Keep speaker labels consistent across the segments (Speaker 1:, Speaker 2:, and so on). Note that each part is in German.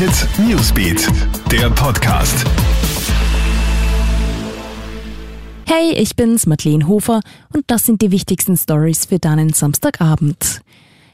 Speaker 1: Hit Newsbeat, der Podcast.
Speaker 2: Hey, ich bin's, Madeleine Hofer, und das sind die wichtigsten Stories für deinen Samstagabend.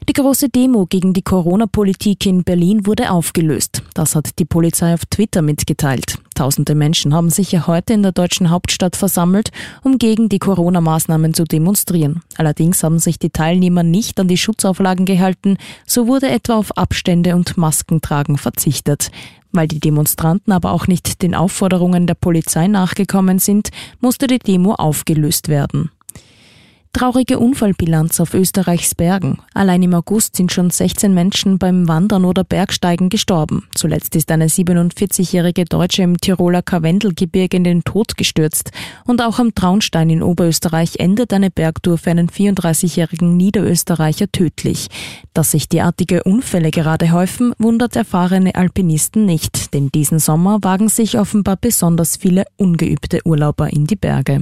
Speaker 2: Die große Demo gegen die Corona-Politik in Berlin wurde aufgelöst. Das hat die Polizei auf Twitter mitgeteilt. Tausende Menschen haben sich ja heute in der deutschen Hauptstadt versammelt, um gegen die Corona-Maßnahmen zu demonstrieren. Allerdings haben sich die Teilnehmer nicht an die Schutzauflagen gehalten, so wurde etwa auf Abstände und Maskentragen verzichtet. Weil die Demonstranten aber auch nicht den Aufforderungen der Polizei nachgekommen sind, musste die Demo aufgelöst werden. Traurige Unfallbilanz auf Österreichs Bergen. Allein im August sind schon 16 Menschen beim Wandern oder Bergsteigen gestorben. Zuletzt ist eine 47-jährige Deutsche im Tiroler Karwendelgebirge in den Tod gestürzt. Und auch am Traunstein in Oberösterreich endet eine Bergtour für einen 34-jährigen Niederösterreicher tödlich. Dass sich derartige Unfälle gerade häufen, wundert erfahrene Alpinisten nicht, denn diesen Sommer wagen sich offenbar besonders viele ungeübte Urlauber in die Berge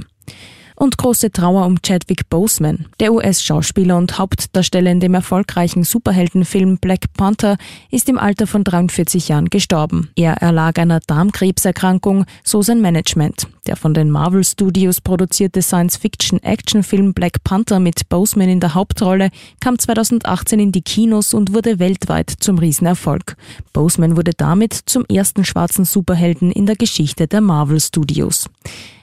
Speaker 2: und große Trauer um Chadwick Boseman. Der US-Schauspieler und Hauptdarsteller in dem erfolgreichen Superheldenfilm Black Panther ist im Alter von 43 Jahren gestorben. Er erlag einer Darmkrebserkrankung, so sein Management. Der von den Marvel Studios produzierte Science-Fiction-Actionfilm Black Panther mit Boseman in der Hauptrolle kam 2018 in die Kinos und wurde weltweit zum Riesenerfolg. Boseman wurde damit zum ersten schwarzen Superhelden in der Geschichte der Marvel Studios.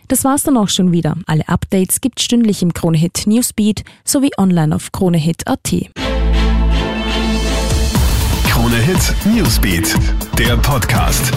Speaker 2: Das war's dann auch schon wieder. Alle Updates gibt's stündlich im Kronehit Newsbeat sowie online auf kronehit.at.
Speaker 1: Kronehit Newsbeat, der Podcast.